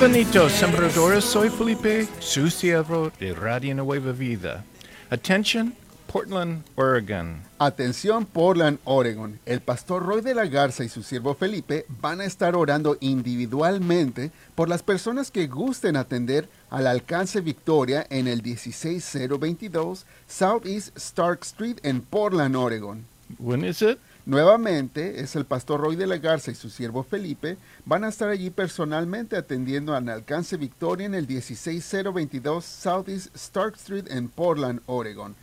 Bienvenidos, sembradores. Soy Felipe, su siervo de Radio Nueva Vida. Attention, Portland, Oregon. Atención Portland, Oregon. El pastor Roy de la Garza y su siervo Felipe van a estar orando individualmente por las personas que gusten atender al alcance Victoria en el 16022 Southeast Stark Street en Portland, Oregon. When is it? Nuevamente, es el pastor Roy de la Garza y su siervo Felipe van a estar allí personalmente atendiendo al alcance Victoria en el 16022 Southeast Stark Street en Portland, Oregon.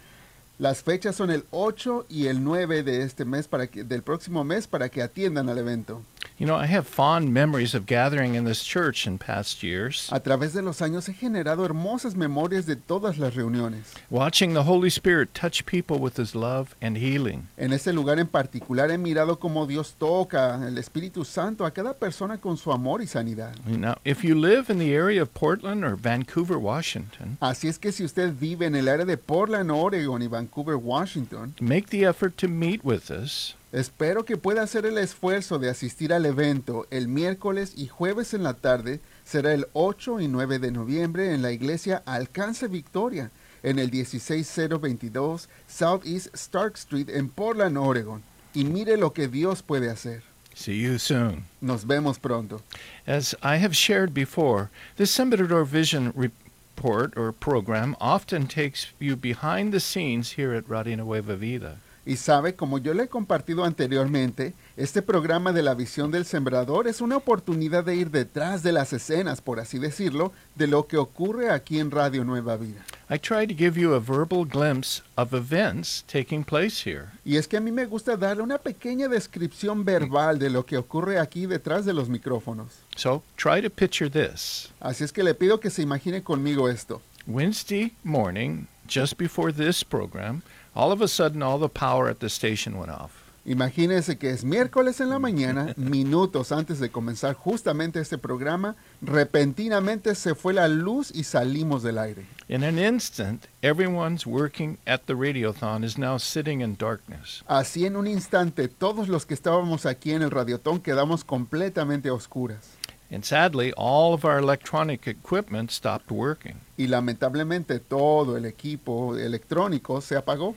Las fechas son el 8 y el 9 de este mes para que, del próximo mes para que atiendan al evento. You know, I have fond memories of gathering in this church in past years, A través de los años he generado hermosas memorias de todas las reuniones. watching the Holy Spirit touch people with His love and healing. En este lugar en particular he mirado cómo Dios toca el Espíritu Santo a cada persona con su amor y sanidad. Now, if you live in the area of Portland or Vancouver, Washington, Así es que si usted vive en el área de Portland, Oregon y Vancouver, Washington, make the effort to meet with us. Espero que pueda hacer el esfuerzo de asistir al evento el miércoles y jueves en la tarde. Será el 8 y 9 de noviembre en la iglesia Alcance Victoria, en el 16022 Southeast Stark Street en Portland, Oregon. Y mire lo que Dios puede hacer. See you soon. Nos vemos pronto. As I have shared before, this Sembrador Vision report or program often takes you behind the scenes here at Radio Nueva Vida. Y sabe, como yo le he compartido anteriormente, este programa de la visión del sembrador es una oportunidad de ir detrás de las escenas, por así decirlo, de lo que ocurre aquí en Radio Nueva Vida. I try to give you a verbal glimpse of events taking place here. Y es que a mí me gusta darle una pequeña descripción verbal de lo que ocurre aquí detrás de los micrófonos. So try to picture this. Así es que le pido que se imagine conmigo esto. Wednesday morning, just before this program, all of a sudden all the power at the station went off. Imagínese que es miércoles en la mañana, minutos antes de comenzar justamente este programa, repentinamente se fue la luz y salimos del aire. In an instant, everyone's working at the radiothon is now sitting in darkness. Así en un instante todos los que estábamos aquí en el radiotón quedamos completamente a oscuras. And sadly, all of our electronic equipment stopped working. Y lamentablemente todo el equipo electrónico se apagó.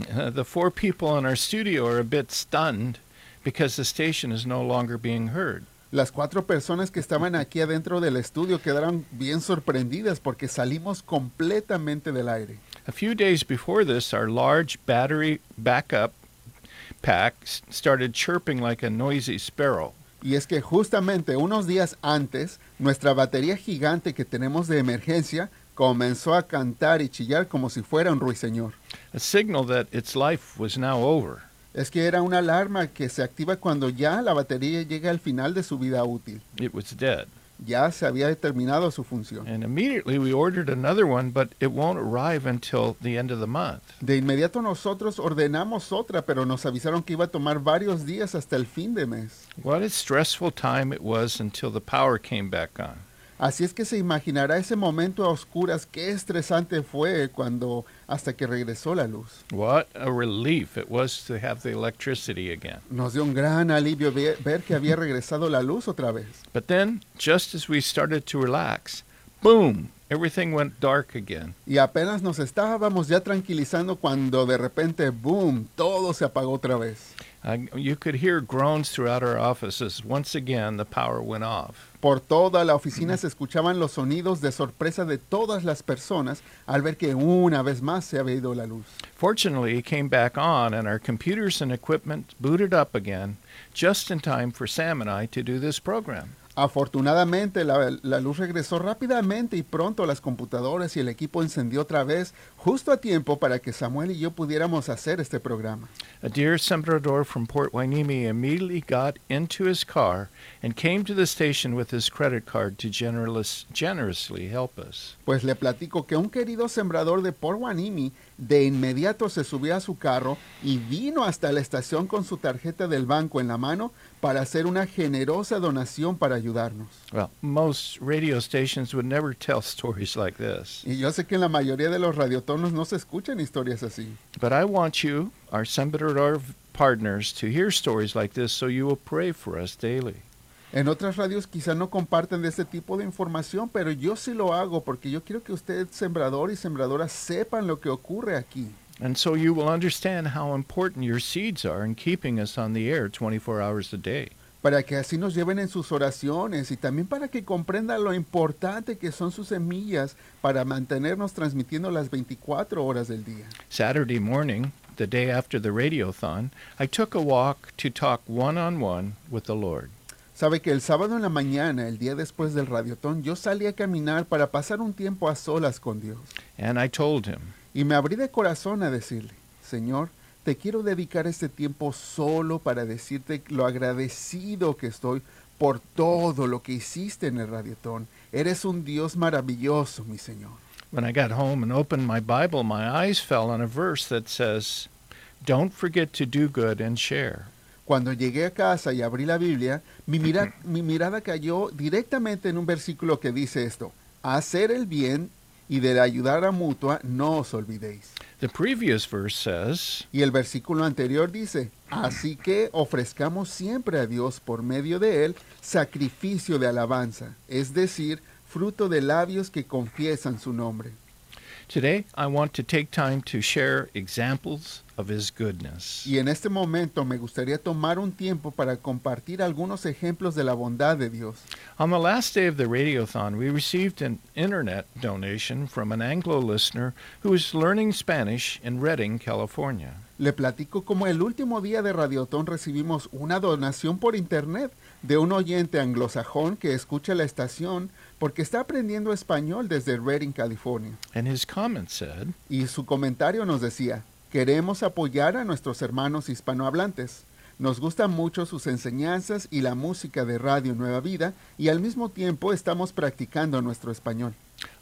Uh, the four people in our studio are a bit stunned because the station is no longer being heard. Las cuatro personas que estaban aquí adentro del estudio quedaron bien sorprendidas porque salimos completamente del aire. A few days before this, our large battery backup pack started chirping like a noisy sparrow. Y es que justamente unos días antes, nuestra batería gigante que tenemos de emergencia comenzó a cantar y chillar como si fuera un ruiseñor. a signal that its life was now over. Es que era una alarma que se activa cuando ya la batería llega al final de su vida útil. It was dead. Ya se había terminado su función. And immediately we ordered another one, but it won't arrive until the end of the month. De inmediato nosotros ordenamos otra, pero nos avisaron que iba a tomar varios días hasta el fin de mes. What a stressful time it was until the power came back on. Así es que se imaginará ese momento a oscuras, qué estresante fue cuando hasta que regresó la luz. What a relief it was to have the electricity again. Nos dio un gran alivio ve- ver que había regresado la luz otra vez. But then, just as we started to relax, boom, everything went dark again. Y apenas nos estábamos ya tranquilizando cuando de repente, boom, todo se apagó otra vez. Uh, you could hear groans throughout our offices. Once again, the power went off. Por toda la oficina se escuchaban los sonidos de sorpresa de todas las personas al ver que una vez más se había ido la luz. Fortunately, it came back on, and our computers and equipment booted up again just in time for Sam and I to do this program. Afortunadamente la, la luz regresó rápidamente y pronto las computadoras y el equipo encendió otra vez justo a tiempo para que Samuel y yo pudiéramos hacer este programa. A dear sembrador from Port Hueneme immediately got into his car and came to the station with his credit card to generous, generously help us. Pues le platico que un querido sembrador de Port Hueneme de inmediato se subió a su carro y vino hasta la estación con su tarjeta del banco en la mano para hacer una generosa donación para ayudarnos. Well, most radio stations would never tell stories like this. Y yo sé que en la mayoría de los radiotonos no se escuchan historias así. But I want you, our Sembrador partners, to hear stories like this so you will pray for us daily. En otras radios quizá no comparten de este tipo de información, pero yo sí lo hago porque yo quiero que usted, sembrador y sembradora, sepan lo que ocurre aquí. And so you will understand how important your seeds are in keeping us on the air 24 hours a day. Para que así nos lleven en sus oraciones y también para que comprendan lo importante que son sus semillas para mantenernos transmitiendo las 24 horas del día. Saturday morning, the day after the radiothon, I took a walk to talk one on one with the Lord. Sabe que el sábado en la mañana, el día después del radiotón, yo salí a caminar para pasar un tiempo a solas con Dios. And I told him, Y me abrí de corazón a decirle, Señor, te quiero dedicar este tiempo solo para decirte lo agradecido que estoy por todo lo que hiciste en el radiotón. Eres un Dios maravilloso, mi Señor. When I got home and opened my Bible, my eyes fell on a verse that says, Don't forget to do good and share. Cuando llegué a casa y abrí la Biblia, mi, mira- mi mirada cayó directamente en un versículo que dice esto, hacer el bien y de la ayudar a mutua no os olvidéis. The previous verse says, Y el versículo anterior dice, así que ofrezcamos siempre a Dios por medio de él sacrificio de alabanza, es decir, fruto de labios que confiesan su nombre. Today I want to take time to share examples of His goodness. Y en este momento me gustaría tomar un tiempo para compartir algunos ejemplos de la bondad de Dios. On the last day of the radiothon, we received an internet donation from an Anglo listener who is learning Spanish in Redding, California. Le platico como el último día de Radiotón recibimos una donación por internet de un oyente anglosajón que escucha la estación porque está aprendiendo español desde Redding, California. And his comment said, Y su comentario nos decía, queremos apoyar a nuestros hermanos hispanohablantes. Nos gustan mucho sus enseñanzas y la música de Radio Nueva Vida y al mismo tiempo estamos practicando nuestro español.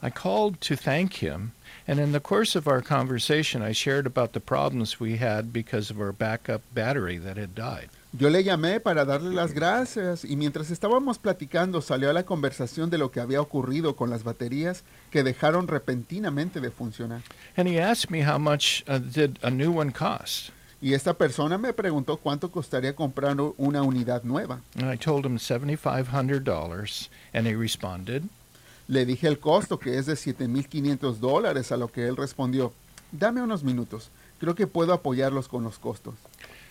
I called to thank him, and in the course of our conversation, I shared about the problems we had because of our backup battery that had died. Yo le llamé para darle las gracias y mientras estábamos platicando salió a la conversación de lo que había ocurrido con las baterías que dejaron repentinamente de funcionar. And he asked me how much uh, did a new one cost. Y esta persona me preguntó cuánto costaría comprar una unidad nueva. And I told him $7,500, and he responded, Le dije el costo, que es de 7.500 dólares, a lo que él respondió, dame unos minutos, creo que puedo apoyarlos con los costos.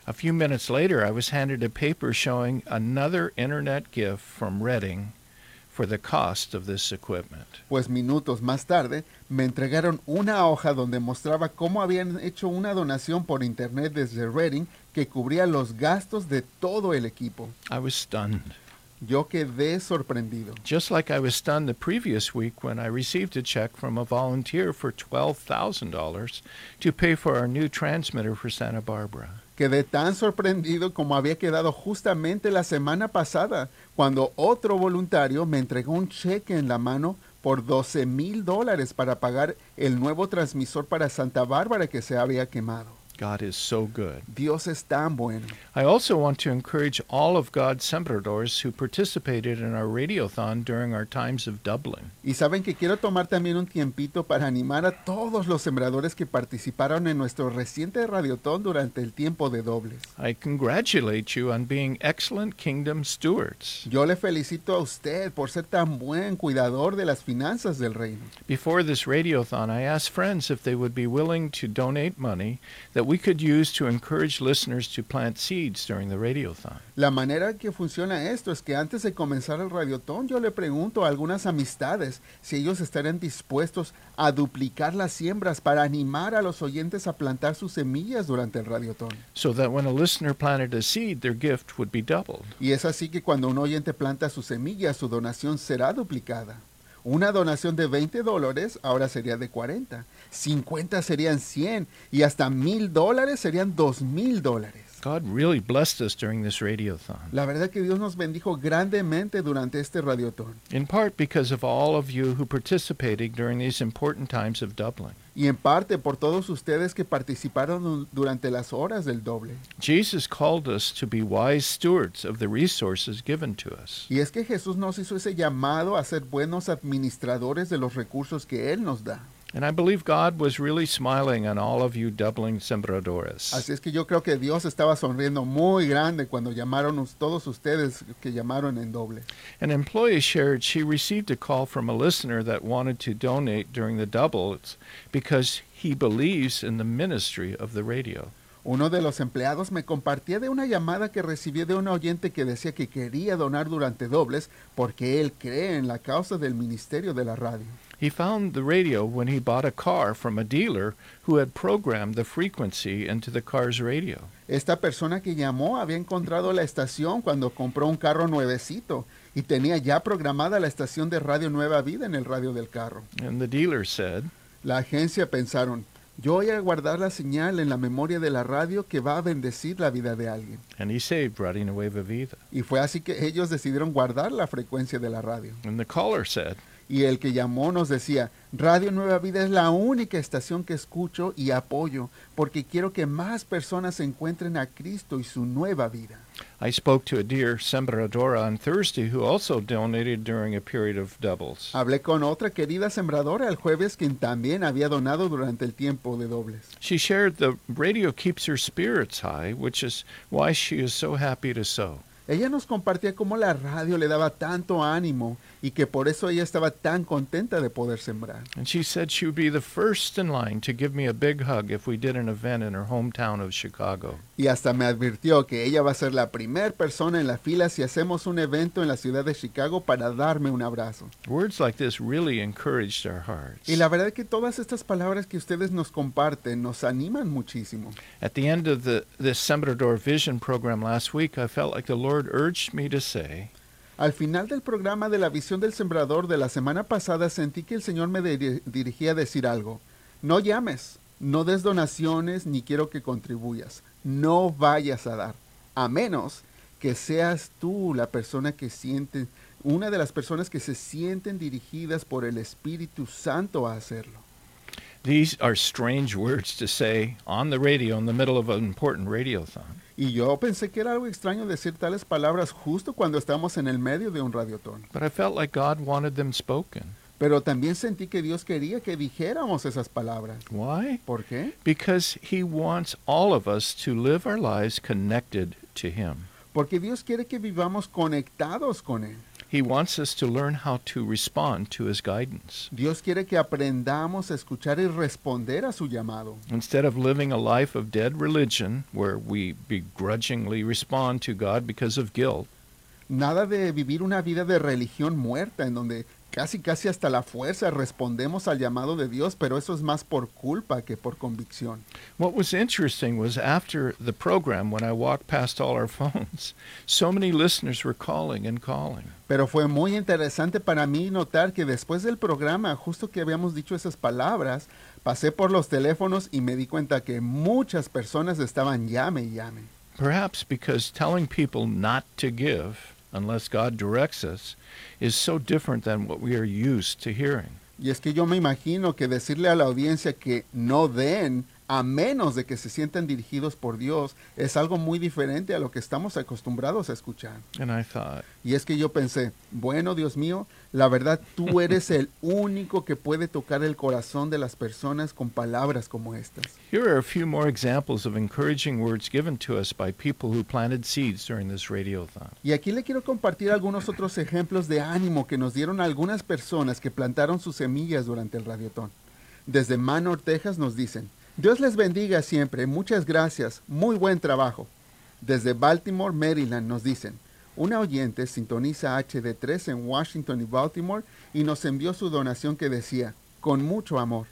A few minutes later, I was handed a paper showing another internet gift from Redding for the cost of this equipment. Pues minutos más tarde me entregaron una hoja donde mostraba cómo habían hecho una donación por internet desde Reading que cubría los gastos de todo el equipo. I was stunned. Yo quedé sorprendido. Just like I was stunned the previous week when I received a check from a volunteer for $12,000 to pay for our new transmitter for Santa Barbara. Quedé tan sorprendido como había quedado justamente la semana pasada, cuando otro voluntario me entregó un cheque en la mano por 12 mil dólares para pagar el nuevo transmisor para Santa Bárbara que se había quemado. God is so good. Dios es tan bueno. I also want to encourage all of God's sembradores who participated in our radiothon during our times of doubling. Y saben que quiero tomar también un tiempito para animar a todos los sembradores que participaron en nuestro reciente radiotón durante el tiempo de dobles. I congratulate you on being excellent kingdom stewards. Yo le felicito a usted por ser tan buen cuidador de las finanzas del reino. Before this radiothon, I asked friends if they would be willing to donate money that we could use to encourage listeners to plant seeds during the radiothon. La manera que funciona esto es que antes de comenzar el radiotón yo le pregunto a algunas amistades si ellos estarían dispuestos a duplicar las siembras para animar a los oyentes a plantar sus semillas durante el radiotón. so that when a listener planted a seed, their gift would be doubled. Y es así que cuando un oyente planta su semilla, su donación será duplicada. Una donación de 20 dólares ahora sería de 40. 50 serían 100 y hasta mil dólares serían dos mil dólares. God really blessed us during this radiothon, La verdad que Dios nos bendijo grandemente durante este radiotón. in part because of all of you who participated during these important times of doubling. Y en parte por todos ustedes que participaron durante las horas del doble. Jesus called us to be wise stewards of the resources given to us. Y es que Jesús nos hizo ese llamado a ser buenos administradores de los recursos que Él nos da. And I believe God was really smiling on all of you Dublin sembradores. Así es que yo creo que Dios estaba sonriendo muy grande cuando llamaron todos ustedes que llamaron en doble. An employee shared she received a call from a listener that wanted to donate during the doubles because he believes in the ministry of the radio. Uno de los empleados me compartía de una llamada que recibí de un oyente que decía que quería donar durante dobles porque él cree en la causa del ministerio de la radio. He found the radio when he bought a car from a dealer who had programmed the frequency into the car's radio. Esta persona que llamó había encontrado la estación cuando compró un carro nuevecito y tenía ya programada la estación de Radio Nueva Vida en el radio del carro. And the dealer said, La agencia pensaron, yo voy a guardar la señal en la memoria de la radio que va a bendecir la vida de alguien. and he saved Radio Nueva Vida. Y fue así que ellos decidieron guardar la frecuencia de la radio. And the caller said, Y el que llamó nos decía, Radio Nueva Vida es la única estación que escucho y apoyo porque quiero que más personas encuentren a Cristo y su nueva vida. I spoke to a dear sembradora on Thursday who also donated during a period of doubles. Hablé con otra querida sembradora el jueves quien también había donado durante el tiempo de dobles. She shared the radio keeps her spirits high, which is why she is so happy to sow. Ella nos compartía cómo la radio le daba tanto ánimo y que por eso ella estaba tan contenta de poder sembrar. And she said she would be the first in line to give me a big hug if we did an event in her hometown of Chicago. Y hasta me advirtió que ella va a ser la primera persona en la fila si hacemos un evento en la ciudad de Chicago para darme un abrazo. Words like this really encouraged our hearts. Y la verdad es que todas estas palabras que ustedes nos comparten nos animan muchísimo. At the end of the this Sembrador Vision program last week, I felt like the Lord urged me to say, Al final del programa de la visión del sembrador de la semana pasada sentí que el Señor me diri- dirigía a decir algo. No llames, no des donaciones ni quiero que contribuyas. No vayas a dar, a menos que seas tú la persona que siente, una de las personas que se sienten dirigidas por el Espíritu Santo a hacerlo. These are strange words to say on the radio in the middle of an important radiothon. Y yo pensé que era algo extraño decir tales palabras justo cuando estamos en el medio de un radiotón. But I felt like God wanted them spoken. Pero también sentí que Dios quería que dijéramos esas palabras. Why? ¿Por qué? Because He wants all of us to live our lives connected to Him. Porque Dios quiere que vivamos conectados con Él. He wants us to learn how to respond to His guidance. Dios quiere que aprendamos a escuchar y responder a su llamado. Instead of living a life of dead religion where we begrudgingly respond to God because of guilt, Nada de vivir una vida de religión muerta en donde casi casi hasta la fuerza respondemos al llamado de Dios, pero eso es más por culpa que por convicción. What was interesting was after the program, when I walked past all our phones, so many listeners were calling and calling. Pero fue muy interesante para mí notar que después del programa, justo que habíamos dicho esas palabras, pasé por los teléfonos y me di cuenta que muchas personas estaban llame y llame. Perhaps because telling people not to give unless God directs us is so different than what we are used to hearing. Y es que yo me imagino que decirle a la audiencia que no den a menos de que se sientan dirigidos por Dios es algo muy diferente a lo que estamos acostumbrados a escuchar. And I thought, Y es que yo pensé, bueno Dios mío, la verdad tú eres el único que puede tocar el corazón de las personas con palabras como estas. here are a few more examples of encouraging words given to us by people who planted seeds during this radiothon. Y aquí le quiero compartir algunos otros ejemplos de ánimo que nos dieron algunas personas que plantaron sus semillas durante el radiotón. Desde Manor, Texas nos dicen, Dios les bendiga siempre, muchas gracias, muy buen trabajo. Desde Baltimore, Maryland nos dicen, una oyente sintoniza HD3 en Washington y Baltimore y nos envió su donación que decía, con mucho amor.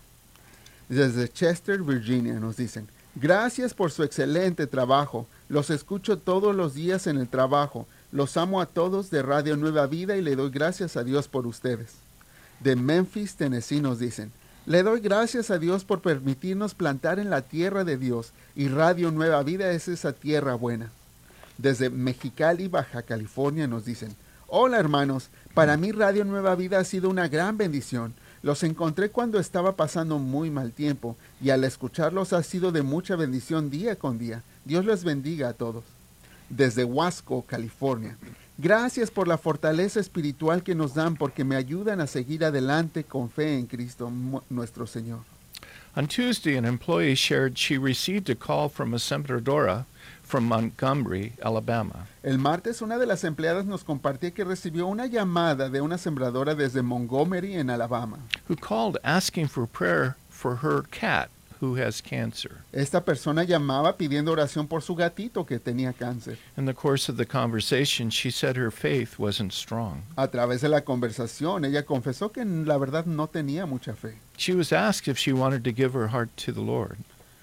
Desde Chester, Virginia nos dicen, gracias por su excelente trabajo, los escucho todos los días en el trabajo, los amo a todos de Radio Nueva Vida y le doy gracias a Dios por ustedes. De Memphis, Tennessee nos dicen, le doy gracias a Dios por permitirnos plantar en la tierra de Dios y Radio Nueva Vida es esa tierra buena. Desde Mexicali, Baja California nos dicen, hola hermanos, para mí Radio Nueva Vida ha sido una gran bendición. Los encontré cuando estaba pasando muy mal tiempo y al escucharlos ha sido de mucha bendición día con día. Dios les bendiga a todos. Desde Huasco, California. Gracias por la fortaleza espiritual que nos dan porque me ayudan a seguir adelante con fe en Cristo nuestro Señor. On Tuesday, an employee shared she received a call from a sembradora from Montgomery, Alabama. El martes una de las empleadas nos compartía que recibió una llamada de una sembradora desde Montgomery en Alabama. who called asking for prayer for her cat who has cancer. Esta persona llamaba pidiendo oración por su gatito que tenía cáncer. In the course of the conversation, she said her faith wasn't strong. A través de la conversación, ella confesó que la verdad no tenía mucha fe. She was asked if she wanted to give her heart to the Lord.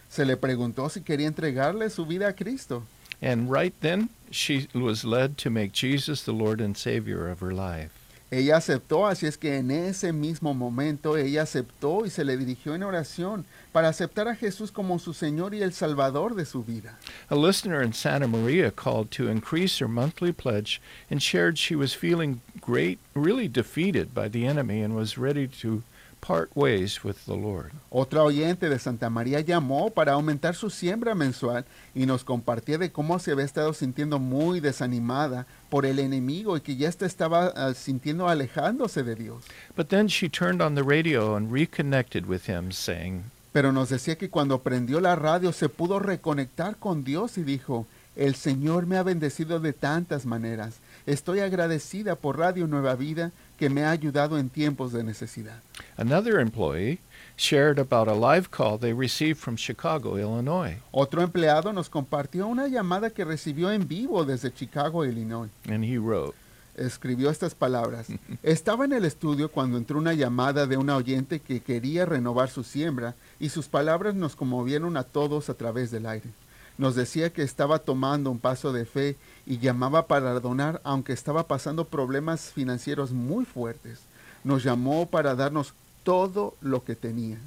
Se le preguntó si quería entregarle su vida a Cristo. And right then, she was led to make Jesus the Lord and Savior of her life. Ella aceptó, así es que en ese mismo momento ella aceptó y se le dirigió en oración para aceptar a Jesús como su Señor y el Salvador de su vida. A listener in Santa Maria called to increase her monthly pledge and shared she was feeling great, really defeated by the enemy and was ready to part ways with the Lord. Otra oyente de Santa María llamó para aumentar su siembra mensual y nos compartía de cómo se había estado sintiendo muy desanimada por el enemigo y que ya se estaba ah, sintiendo alejándose de Dios. But then she turned on the radio and reconnected with him, saying, Pero nos decía que cuando prendió la radio se pudo reconectar con Dios y dijo, el Señor me ha bendecido de tantas maneras. Estoy agradecida por Radio Nueva Vida que me ha ayudado en tiempos de necesidad. Another employee shared about a live call they received from Chicago, Illinois, Otro empleado nos compartió una llamada que recibió en vivo desde Chicago, Illinois. and he wrote, escribió estas palabras. Estaba en el estudio cuando entró una llamada de una oyente que quería renovar su siembra y sus palabras nos conmovieron a todos a través del aire. Nos decía que estaba tomando un paso de fe y llamaba para donar aunque estaba pasando problemas financieros muy fuertes. Nos llamó para darnos todo lo que tenía.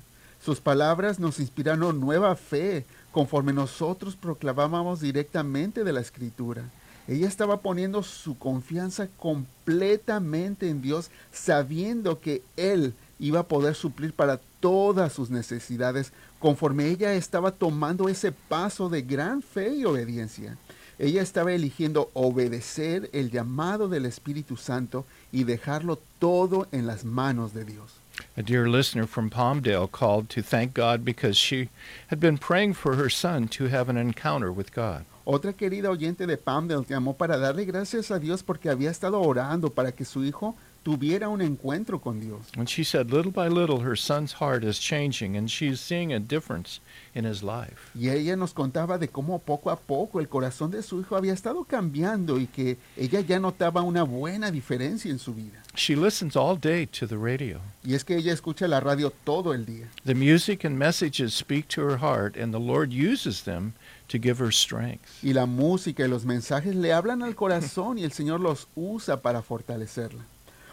Sus palabras nos inspiraron nueva fe conforme nosotros proclamábamos directamente de la escritura. Ella estaba poniendo su confianza completamente en Dios, sabiendo que Él iba a poder suplir para todas sus necesidades, conforme ella estaba tomando ese paso de gran fe y obediencia. Ella estaba eligiendo obedecer el llamado del Espíritu Santo y dejarlo todo en las manos de Dios. A dear listener from Palmdale called to thank God because she had been praying for her son to have an encounter with God. Otra querida oyente de Palmdale llamó para darle gracias a Dios porque había estado orando para que su hijo tuviera un encuentro con Dios. And she said, little by little, her son's heart is changing, and she's seeing a difference in his life. Y ella nos contaba de cómo poco a poco el corazón de su hijo había estado cambiando y que ella ya notaba una buena diferencia en su vida. She listens all day to the radio. Y es que ella escucha la radio todo el día. The music and messages speak to her heart, and the Lord uses them to give her strength. Y la música y los mensajes le hablan al corazón y el Señor los usa para fortalecerla.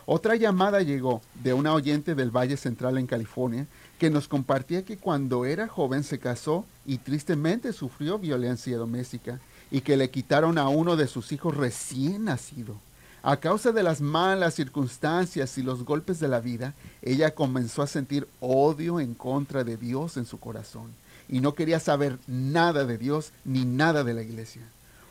Otra llamada llegó de una oyente del Valle Central en California que nos compartía que cuando era joven se casó y tristemente sufrió violencia doméstica y que le quitaron a uno de sus hijos recién nacido. A causa de las malas circunstancias y los golpes de la vida, ella comenzó a sentir odio en contra de Dios en su corazón y no quería saber nada de Dios ni nada de la iglesia.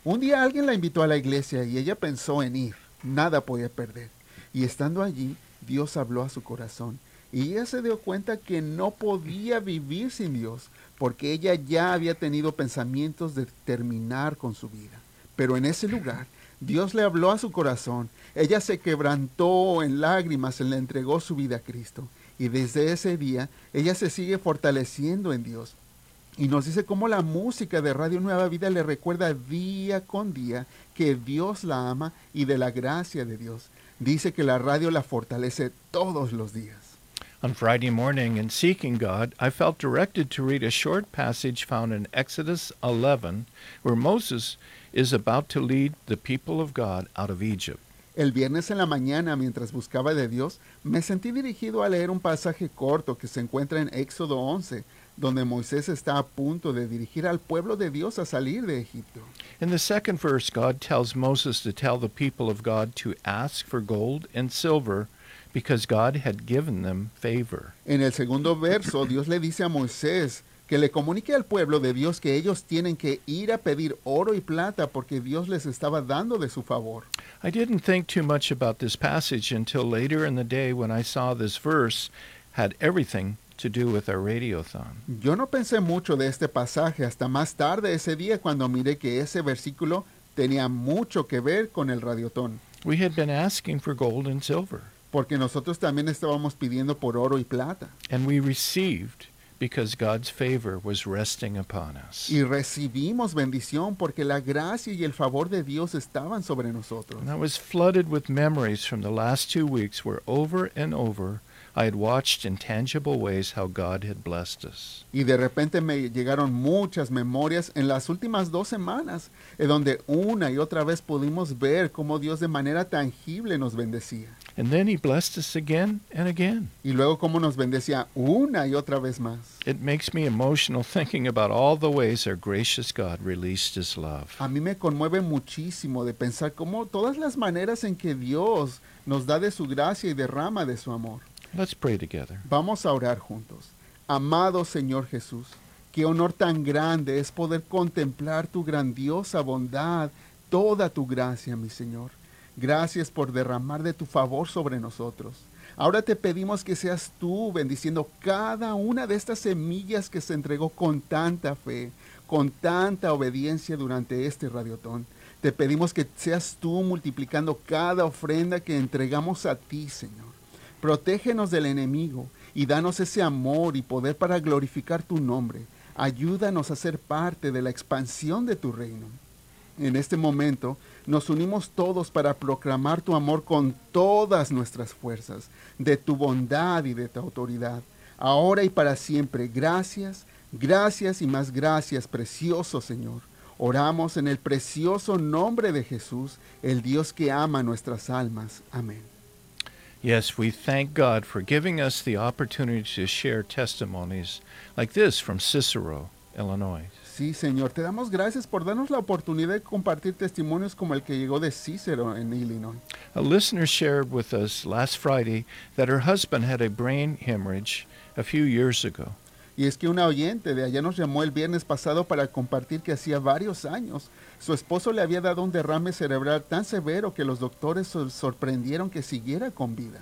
Un día alguien la invitó a la iglesia y ella pensó en ir, nada podía perder. Y estando allí, Dios habló a su corazón y ella se dio cuenta que no podía vivir sin Dios porque ella ya había tenido pensamientos de terminar con su vida. Pero en ese lugar, Dios le habló a su corazón, ella se quebrantó en lágrimas, le entregó su vida a Cristo. Y desde ese día, ella se sigue fortaleciendo en Dios. Y nos dice cómo la música de Radio Nueva Vida le recuerda día con día que Dios la ama y de la gracia de Dios. Dice que la radio la fortalece todos los días. On Friday morning, in seeking God, I felt directed to read a short passage found in Exodus 11, where Moses is about to lead the people of God out of Egypt. El viernes en la mañana, mientras buscaba de Dios, me sentí dirigido a leer un pasaje corto que se encuentra en Éxodo 11, donde Moisés está a punto de dirigir al pueblo de Dios a salir de Egipto. In the second verse, God tells Moses to tell the people of God to ask for gold and silver because God had given them favor. En el segundo verso, Dios le dice a Moisés que le comunique al pueblo de Dios que ellos tienen que ir a pedir oro y plata porque Dios les estaba dando de su favor. I didn't think too much about this passage until later in the day when I saw this verse had everything to do with our radiothon. Yo no pensé mucho de este pasaje hasta más tarde ese día cuando miré que ese versículo tenía mucho que ver con el radiotón, We had been asking for gold and silver, porque nosotros también estábamos pidiendo por oro y plata and we received because God's favor was resting upon us. y recibimos bendición porque la gracia y el favor de Dios estaban sobre nosotros. And I was flooded with memories from the last two weeks where over and over I had watched in tangible ways how God had blessed us. Y de repente me llegaron muchas memorias en las últimas dos semanas, en donde una y otra vez pudimos ver cómo Dios de manera tangible nos bendecía. And then he blessed us again and again. Y luego cómo nos bendecía una y otra vez más. It makes me emotional thinking about all the ways our gracious God released his love. A mí me conmueve muchísimo de pensar cómo todas las maneras en que Dios nos da de su gracia y derrama de su amor. Let's pray together. Vamos a orar juntos. Amado Señor Jesús, qué honor tan grande es poder contemplar tu grandiosa bondad, toda tu gracia, mi Señor. Gracias por derramar de tu favor sobre nosotros. Ahora te pedimos que seas tú bendiciendo cada una de estas semillas que se entregó con tanta fe, con tanta obediencia durante este radiotón. Te pedimos que seas tú multiplicando cada ofrenda que entregamos a ti, Señor. Protégenos del enemigo y danos ese amor y poder para glorificar tu nombre. Ayúdanos a ser parte de la expansión de tu reino. En este momento nos unimos todos para proclamar tu amor con todas nuestras fuerzas, de tu bondad y de tu autoridad, ahora y para siempre. Gracias, gracias y más gracias, precioso Señor. Oramos en el precioso nombre de Jesús, el Dios que ama nuestras almas. Amén. Yes, we thank God for giving us the opportunity to share testimonies like this from Cicero, Illinois. Sí, Señor, te damos gracias por darnos la oportunidad de compartir testimonios como el que llegó de Cícero en Illinois. A listener shared with us last Friday that her husband had a brain hemorrhage a few years ago. Y es que una oyente de allá nos llamó el viernes pasado para compartir que hacía varios años su esposo le había dado un derrame cerebral tan severo que los doctores sorprendieron que siguiera con vida.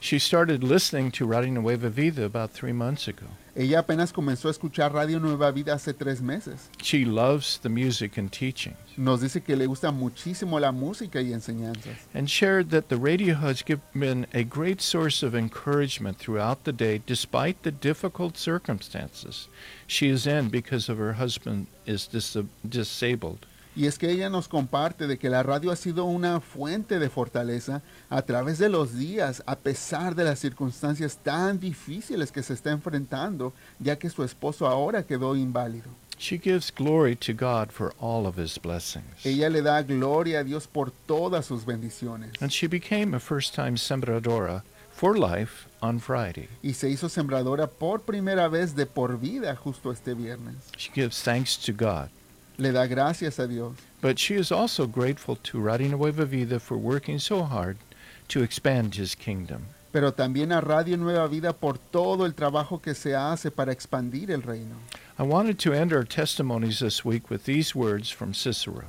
She started listening to Radio Nueva Vida about three months ago. Ella apenas comenzó a escuchar Radio Nueva Vida hace tres meses. She loves the music and teaching. Nos dice que le gusta muchísimo la música y enseñanzas. and shared that the radio has given a great source of encouragement throughout the day despite the difficult circumstances she is in because of her husband is dis- disabled. Y es que ella nos comparte de que la radio ha sido una fuente de fortaleza a través de los días, a pesar de las circunstancias tan difíciles que se está enfrentando, ya que su esposo ahora quedó inválido. She gives glory to God for all of his blessings. Ella le da gloria a Dios por todas sus bendiciones. And she became a first time sembradora for life on Friday. Y se hizo sembradora por primera vez de por vida justo este viernes. She gives thanks to God. Le da gracias a Dios. But she is also grateful to Radio Nueva Vida for working so hard to expand his kingdom. Pero también a Radio Nueva Vida por todo el trabajo que se hace para expandir el reino. I wanted to end our testimonies this week with these words from Cicero.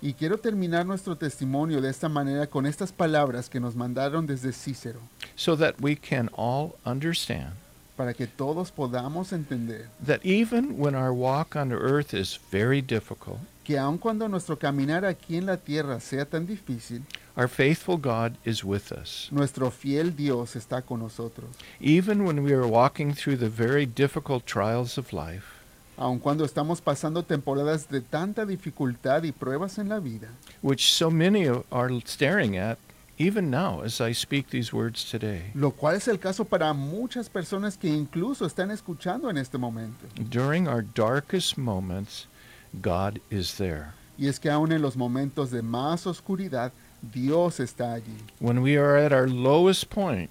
Y quiero terminar nuestro testimonio de esta manera con estas palabras que nos mandaron desde Cícero, so that we can all understand para que todos podamos entender that even when our walk on earth is very difficult, que aun cuando nuestro caminar aquí en la tierra sea tan difícil, our faithful God is with us. nuestro fiel Dios está con nosotros. Even when we are walking through the very difficult trials of life, Aun cuando estamos pasando temporadas de tanta dificultad y pruebas en la vida, which so many are staring at even now as I speak these words today. lo cual es el caso para muchas personas que incluso están escuchando en este momento. During our darkest moments, God is there. Y es que aun en los momentos de más oscuridad, Dios está allí. When we are at our lowest point,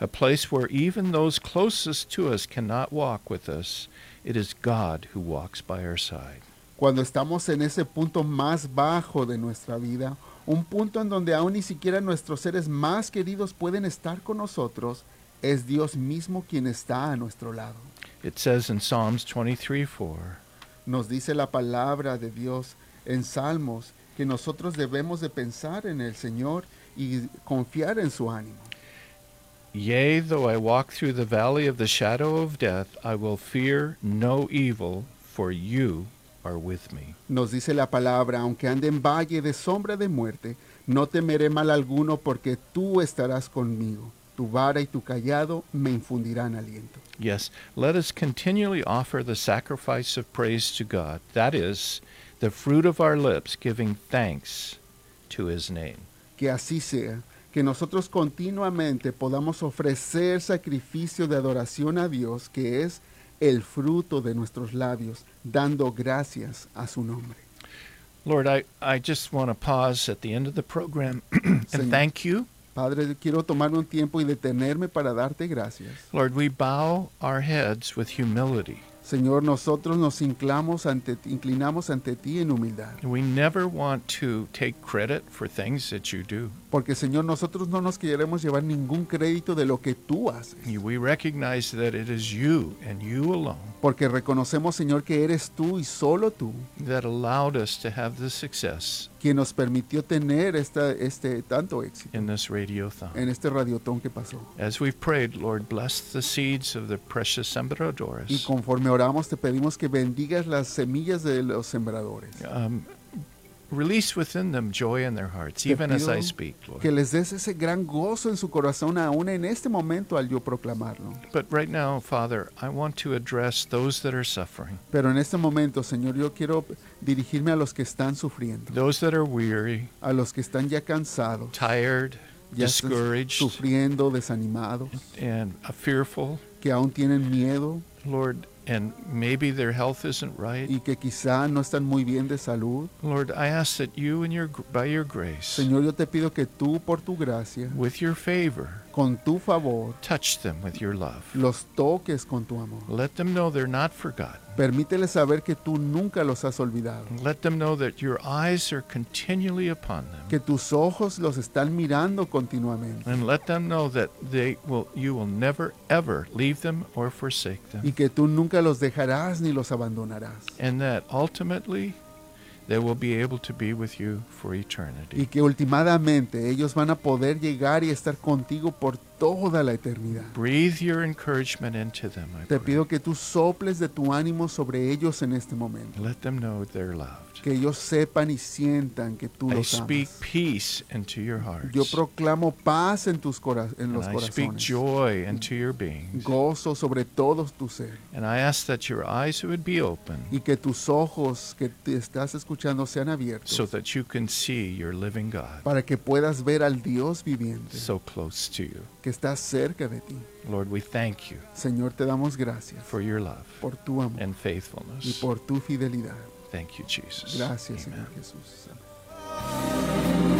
a place where even those closest to us cannot walk with us, it is God who walks by our side. Cuando estamos en ese punto más bajo de nuestra vida, un punto en donde aún ni siquiera nuestros seres más queridos pueden estar con nosotros, Es Dios mismo quien está a nuestro lado. It says in Psalms 23 4, Nos dice la palabra de Dios en Salmos que nosotros debemos de pensar en el Señor y confiar en su ánimo. Yea, though I walk through the valley of the shadow of death, I will fear no evil, for you are with me. Nos dice la palabra, aunque ande en valle de sombra de muerte, no temeré mal alguno porque tú estarás conmigo. Tu vara y tu callado me infundirán aliento. Yes, let us continually offer the sacrifice of praise to God. That is, the fruit of our lips, giving thanks to his name. Que así sea, que nosotros continuamente podamos ofrecer sacrificio de adoración a Dios, que es el fruto de nuestros labios, dando gracias a su nombre. Lord, I, I just want to pause at the end of the program and Señor. thank you. Padre, quiero tomar un tiempo y detenerme para darte gracias. Lord, we bow our heads with humility. Señor, nosotros nos inclinamos ante, inclinamos ante ti en humildad. We never want to take credit for things that you do. Porque, Señor, nosotros no nos queremos llevar ningún crédito de lo que tú haces. We recognize that it is you and you alone Porque reconocemos, Señor, que eres tú y solo tú that allowed us to have the success quien nos permitió tener esta, este tanto éxito in this radiothon. en este radiotón que pasó. As we've prayed, Lord, bless the seeds of the precious Y sembradores. conforme oramos, te pedimos que bendigas las semillas de los sembradores. Um, release within them joy in their hearts, even as I speak, Que Lord. les des ese gran gozo en su corazón aún en este momento al yo proclamarlo. But right now, Father, I want to address those that are suffering, Pero en este momento, Señor, yo quiero dirigirme a los que están sufriendo, those that are weary, a los que están ya cansados, tired, ya discouraged, sufriendo, desanimados, and fearful, que aún tienen miedo Lord, and maybe their health isn't right. y que quizá no están muy bien de salud. Lord, I ask that you and your by your grace, Señor, yo te pido que tú, por tu gracia, with your favor, con tu favor, touch them with your love. los toques con tu amor. Let them know they're not forgotten. Permíteles saber que tú nunca los has olvidado, Let them know that your eyes are continually upon them. que tus ojos los están mirando continuamente And let them know that they will you will never ever leave them or forsake y them. que tú nunca los dejarás ni los abandonarás. And that ultimately they will be able to be with you for Y eternity. que últimamente ellos van a poder llegar y estar contigo por toda la eternidad. Breathe your encouragement into them, I Te pray. pido que tú soples de tu ánimo sobre ellos en este momento. Let them know they're loved. Que ellos sepan y sientan que tú I los speak amas. peace into your hearts. Yo proclamo paz en, tus cora- en los and I speak corazones. joy into your beings. Gozo sobre todos. And I ask that your eyes would be open Y que tus ojos que te estás escuchando sean abiertos. so that you can see your living God para que puedas ver al Dios viviente so close to you. que está cerca de ti. Lord, we thank you Señor, te damos gracias for your love por tu amor and y faithfulness. por tu fidelidad. Thank you, Jesus. Gracias, Amen. Señor Jesús. Amén.